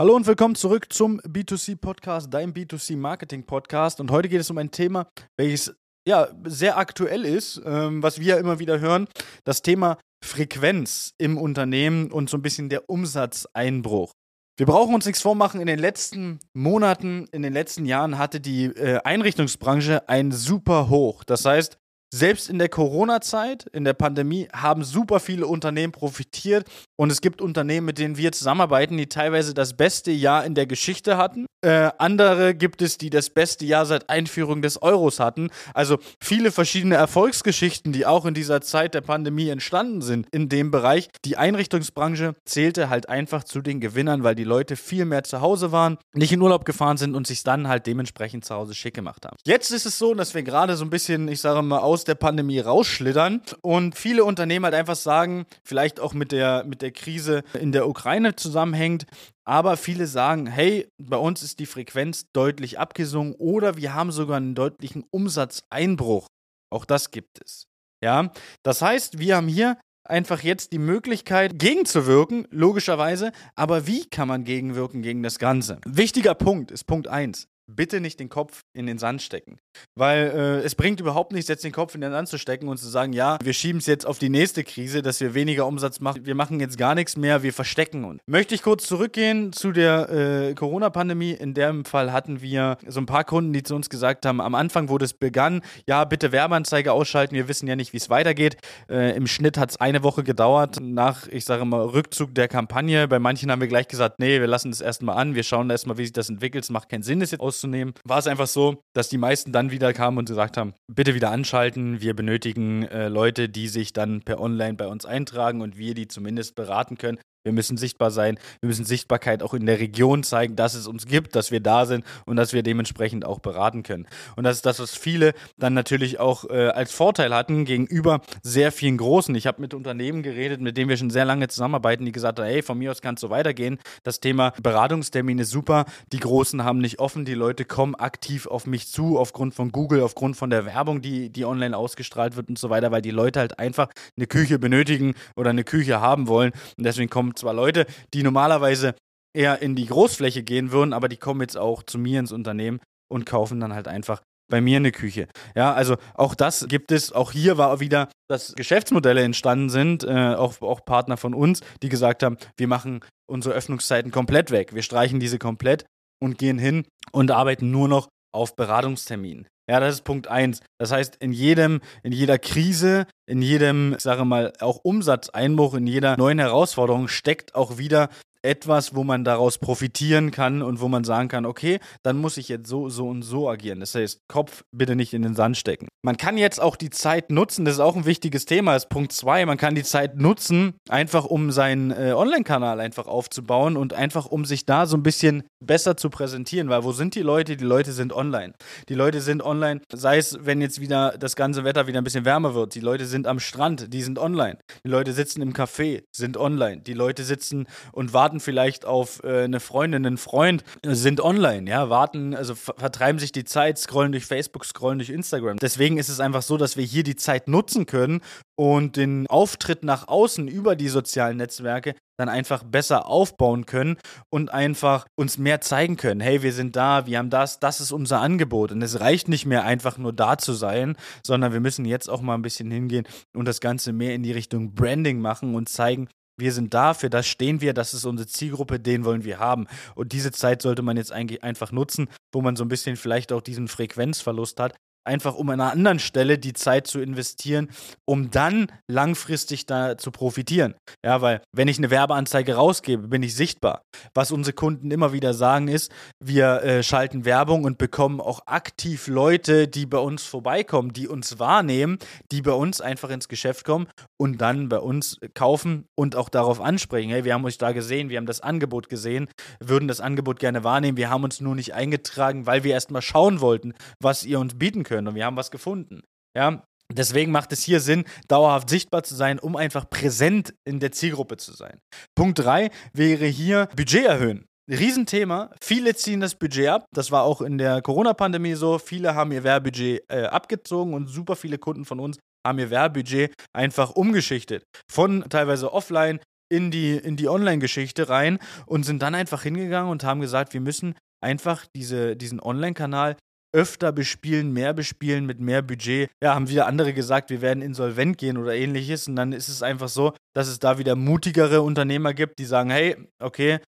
Hallo und willkommen zurück zum B2C Podcast, dein B2C Marketing Podcast. Und heute geht es um ein Thema, welches ja sehr aktuell ist, ähm, was wir immer wieder hören: das Thema Frequenz im Unternehmen und so ein bisschen der Umsatzeinbruch. Wir brauchen uns nichts vormachen. In den letzten Monaten, in den letzten Jahren hatte die äh, Einrichtungsbranche ein super Hoch. Das heißt, selbst in der Corona-Zeit, in der Pandemie, haben super viele Unternehmen profitiert. Und es gibt Unternehmen, mit denen wir zusammenarbeiten, die teilweise das beste Jahr in der Geschichte hatten. Äh, andere gibt es, die das beste Jahr seit Einführung des Euros hatten. Also viele verschiedene Erfolgsgeschichten, die auch in dieser Zeit der Pandemie entstanden sind in dem Bereich. Die Einrichtungsbranche zählte halt einfach zu den Gewinnern, weil die Leute viel mehr zu Hause waren, nicht in Urlaub gefahren sind und sich dann halt dementsprechend zu Hause schick gemacht haben. Jetzt ist es so, dass wir gerade so ein bisschen, ich sage mal, aus der Pandemie rausschlittern und viele Unternehmen halt einfach sagen, vielleicht auch mit der, mit der Krise in der Ukraine zusammenhängt, aber viele sagen, hey, bei uns ist die Frequenz deutlich abgesungen oder wir haben sogar einen deutlichen Umsatzeinbruch. Auch das gibt es. Ja, das heißt, wir haben hier einfach jetzt die Möglichkeit, gegenzuwirken, logischerweise. Aber wie kann man gegenwirken gegen das Ganze? Wichtiger Punkt ist Punkt 1 bitte nicht den Kopf in den Sand stecken. Weil äh, es bringt überhaupt nichts, jetzt den Kopf in den Sand zu stecken und zu sagen, ja, wir schieben es jetzt auf die nächste Krise, dass wir weniger Umsatz machen. Wir machen jetzt gar nichts mehr, wir verstecken uns. Möchte ich kurz zurückgehen zu der äh, Corona-Pandemie. In dem Fall hatten wir so ein paar Kunden, die zu uns gesagt haben, am Anfang, wo das begann, ja, bitte Werbeanzeige ausschalten, wir wissen ja nicht, wie es weitergeht. Äh, Im Schnitt hat es eine Woche gedauert nach, ich sage mal, Rückzug der Kampagne. Bei manchen haben wir gleich gesagt, nee, wir lassen das erstmal an, wir schauen erstmal, wie sich das entwickelt. Es macht keinen Sinn, das jetzt auszuschalten rauszunehmen, war es einfach so, dass die meisten dann wieder kamen und gesagt haben, bitte wieder anschalten, wir benötigen äh, Leute, die sich dann per Online bei uns eintragen und wir die zumindest beraten können. Wir müssen sichtbar sein. Wir müssen Sichtbarkeit auch in der Region zeigen, dass es uns gibt, dass wir da sind und dass wir dementsprechend auch beraten können. Und das ist das, was viele dann natürlich auch äh, als Vorteil hatten gegenüber sehr vielen Großen. Ich habe mit Unternehmen geredet, mit denen wir schon sehr lange zusammenarbeiten, die gesagt haben, hey, von mir aus kann es so weitergehen. Das Thema Beratungstermin ist super. Die Großen haben nicht offen. Die Leute kommen aktiv auf mich zu, aufgrund von Google, aufgrund von der Werbung, die, die online ausgestrahlt wird und so weiter, weil die Leute halt einfach eine Küche benötigen oder eine Küche haben wollen. Und deswegen kommen zwar Leute, die normalerweise eher in die Großfläche gehen würden, aber die kommen jetzt auch zu mir ins Unternehmen und kaufen dann halt einfach bei mir eine Küche. Ja, also auch das gibt es. Auch hier war wieder, dass Geschäftsmodelle entstanden sind, äh, auch, auch Partner von uns, die gesagt haben, wir machen unsere Öffnungszeiten komplett weg. Wir streichen diese komplett und gehen hin und arbeiten nur noch auf Beratungsterminen. Ja, das ist Punkt eins. Das heißt, in jedem, in jeder Krise, in jedem, ich sage mal, auch Umsatzeinbruch, in jeder neuen Herausforderung steckt auch wieder etwas, wo man daraus profitieren kann und wo man sagen kann, okay, dann muss ich jetzt so, so und so agieren. Das heißt, Kopf bitte nicht in den Sand stecken. Man kann jetzt auch die Zeit nutzen, das ist auch ein wichtiges Thema, ist Punkt zwei. Man kann die Zeit nutzen, einfach um seinen äh, Online-Kanal einfach aufzubauen und einfach um sich da so ein bisschen besser zu präsentieren, weil wo sind die Leute? Die Leute sind online. Die Leute sind online, sei es, wenn jetzt wieder das ganze Wetter wieder ein bisschen wärmer wird. Die Leute sind am Strand, die sind online. Die Leute sitzen im Café, sind online. Die Leute sitzen und warten warten vielleicht auf äh, eine Freundin, einen Freund, sind online, ja, warten, also vertreiben sich die Zeit, scrollen durch Facebook, scrollen durch Instagram. Deswegen ist es einfach so, dass wir hier die Zeit nutzen können und den Auftritt nach außen über die sozialen Netzwerke dann einfach besser aufbauen können und einfach uns mehr zeigen können. Hey, wir sind da, wir haben das, das ist unser Angebot. Und es reicht nicht mehr einfach nur da zu sein, sondern wir müssen jetzt auch mal ein bisschen hingehen und das Ganze mehr in die Richtung Branding machen und zeigen, wir sind da, für das stehen wir, das ist unsere Zielgruppe, den wollen wir haben. Und diese Zeit sollte man jetzt eigentlich einfach nutzen, wo man so ein bisschen vielleicht auch diesen Frequenzverlust hat, einfach um an einer anderen Stelle die Zeit zu investieren, um dann langfristig da zu profitieren. Ja, weil wenn ich eine Werbeanzeige rausgebe, bin ich sichtbar. Was unsere Kunden immer wieder sagen ist, wir äh, schalten Werbung und bekommen auch aktiv Leute, die bei uns vorbeikommen, die uns wahrnehmen, die bei uns einfach ins Geschäft kommen und dann bei uns kaufen und auch darauf ansprechen. Hey, wir haben euch da gesehen, wir haben das Angebot gesehen, würden das Angebot gerne wahrnehmen. Wir haben uns nur nicht eingetragen, weil wir erstmal schauen wollten, was ihr uns bieten könnt können und wir haben was gefunden. Ja, Deswegen macht es hier Sinn, dauerhaft sichtbar zu sein, um einfach präsent in der Zielgruppe zu sein. Punkt 3 wäre hier Budget erhöhen. Riesenthema. Viele ziehen das Budget ab. Das war auch in der Corona-Pandemie so. Viele haben ihr Werbebudget äh, abgezogen und super viele Kunden von uns haben ihr Werbebudget einfach umgeschichtet. Von teilweise offline in die, in die Online-Geschichte rein und sind dann einfach hingegangen und haben gesagt, wir müssen einfach diese, diesen Online-Kanal öfter bespielen, mehr bespielen mit mehr Budget. Ja, haben wieder andere gesagt, wir werden insolvent gehen oder ähnliches. Und dann ist es einfach so, dass es da wieder mutigere Unternehmer gibt, die sagen, hey, okay,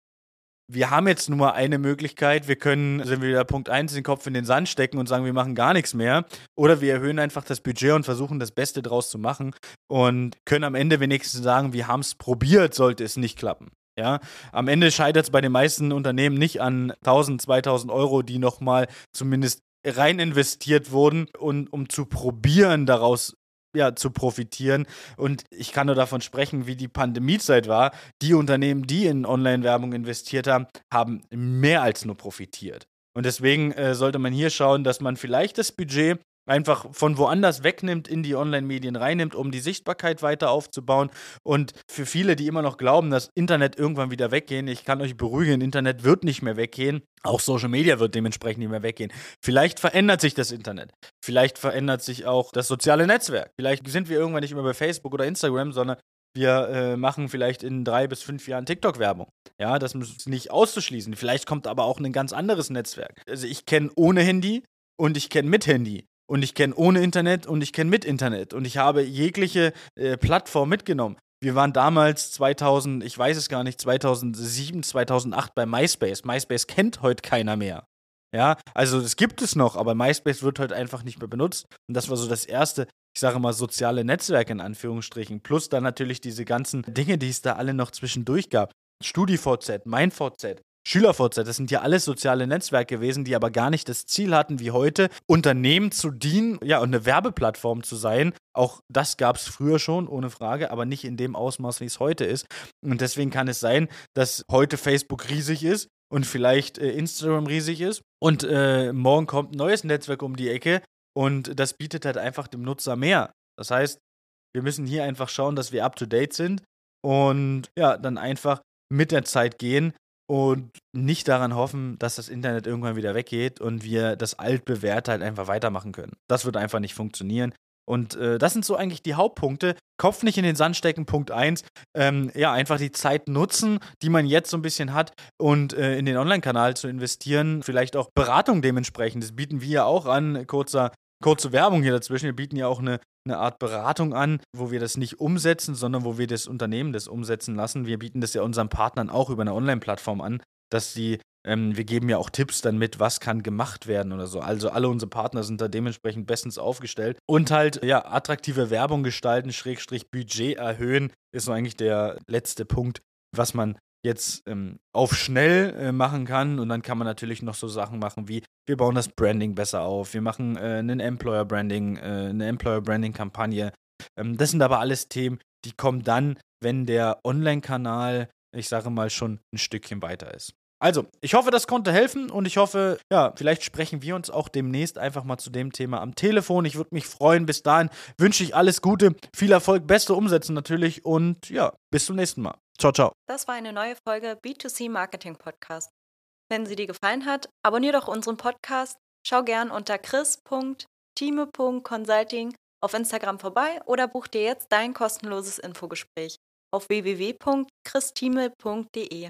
wir haben jetzt nur eine Möglichkeit, wir können, sind wir wieder Punkt 1, den Kopf in den Sand stecken und sagen, wir machen gar nichts mehr. Oder wir erhöhen einfach das Budget und versuchen das Beste draus zu machen und können am Ende wenigstens sagen, wir haben es probiert, sollte es nicht klappen. Ja, am Ende scheitert es bei den meisten Unternehmen nicht an 1000, 2000 Euro, die nochmal zumindest rein investiert wurden, und, um zu probieren, daraus ja, zu profitieren. Und ich kann nur davon sprechen, wie die Pandemiezeit war. Die Unternehmen, die in Online-Werbung investiert haben, haben mehr als nur profitiert. Und deswegen äh, sollte man hier schauen, dass man vielleicht das Budget einfach von woanders wegnimmt, in die Online-Medien reinnimmt, um die Sichtbarkeit weiter aufzubauen. Und für viele, die immer noch glauben, dass Internet irgendwann wieder weggehen, ich kann euch beruhigen, Internet wird nicht mehr weggehen. Auch Social Media wird dementsprechend nicht mehr weggehen. Vielleicht verändert sich das Internet. Vielleicht verändert sich auch das soziale Netzwerk. Vielleicht sind wir irgendwann nicht mehr bei Facebook oder Instagram, sondern wir äh, machen vielleicht in drei bis fünf Jahren TikTok-Werbung. Ja, das ist nicht auszuschließen. Vielleicht kommt aber auch ein ganz anderes Netzwerk. Also ich kenne ohne Handy und ich kenne mit Handy. Und ich kenne ohne Internet und ich kenne mit Internet. Und ich habe jegliche äh, Plattform mitgenommen. Wir waren damals 2000, ich weiß es gar nicht, 2007, 2008 bei MySpace. MySpace kennt heute keiner mehr. Ja, also das gibt es noch, aber MySpace wird heute einfach nicht mehr benutzt. Und das war so das erste, ich sage mal, soziale Netzwerk in Anführungsstrichen. Plus dann natürlich diese ganzen Dinge, die es da alle noch zwischendurch gab. StudiVZ, MeinVZ, SchülerVZ, das sind ja alles soziale Netzwerke gewesen, die aber gar nicht das Ziel hatten, wie heute, Unternehmen zu dienen, ja, und eine Werbeplattform zu sein. Auch das gab es früher schon, ohne Frage, aber nicht in dem Ausmaß, wie es heute ist. Und deswegen kann es sein, dass heute Facebook riesig ist und vielleicht äh, Instagram riesig ist. Und äh, morgen kommt ein neues Netzwerk um die Ecke und das bietet halt einfach dem Nutzer mehr. Das heißt, wir müssen hier einfach schauen, dass wir up to date sind und ja, dann einfach mit der Zeit gehen und nicht daran hoffen, dass das Internet irgendwann wieder weggeht und wir das altbewährte halt einfach weitermachen können. Das wird einfach nicht funktionieren. Und äh, das sind so eigentlich die Hauptpunkte. Kopf nicht in den Sand stecken, Punkt 1. Ähm, ja, einfach die Zeit nutzen, die man jetzt so ein bisschen hat und äh, in den Online-Kanal zu investieren. Vielleicht auch Beratung dementsprechend. Das bieten wir ja auch an. Kurzer, kurze Werbung hier dazwischen. Wir bieten ja auch eine eine Art Beratung an, wo wir das nicht umsetzen, sondern wo wir das Unternehmen das umsetzen lassen. Wir bieten das ja unseren Partnern auch über eine Online-Plattform an, dass sie, ähm, wir geben ja auch Tipps dann mit, was kann gemacht werden oder so. Also alle unsere Partner sind da dementsprechend bestens aufgestellt. Und halt, ja, attraktive Werbung gestalten, Schrägstrich Budget erhöhen, ist so eigentlich der letzte Punkt, was man jetzt ähm, auf schnell äh, machen kann. Und dann kann man natürlich noch so Sachen machen wie, wir bauen das Branding besser auf, wir machen äh, einen Employer Branding, äh, eine Employer Branding Kampagne. Ähm, das sind aber alles Themen, die kommen dann, wenn der Online-Kanal, ich sage mal, schon ein Stückchen weiter ist. Also, ich hoffe, das konnte helfen und ich hoffe, ja, vielleicht sprechen wir uns auch demnächst einfach mal zu dem Thema am Telefon. Ich würde mich freuen. Bis dahin wünsche ich alles Gute, viel Erfolg, beste Umsetzen natürlich und ja, bis zum nächsten Mal. Ciao, ciao. Das war eine neue Folge B2C Marketing Podcast. Wenn sie dir gefallen hat, abonniere doch unseren Podcast, schau gern unter chris.time.consulting auf Instagram vorbei oder buch dir jetzt dein kostenloses Infogespräch auf www.christime.de.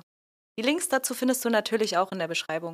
Die Links dazu findest du natürlich auch in der Beschreibung.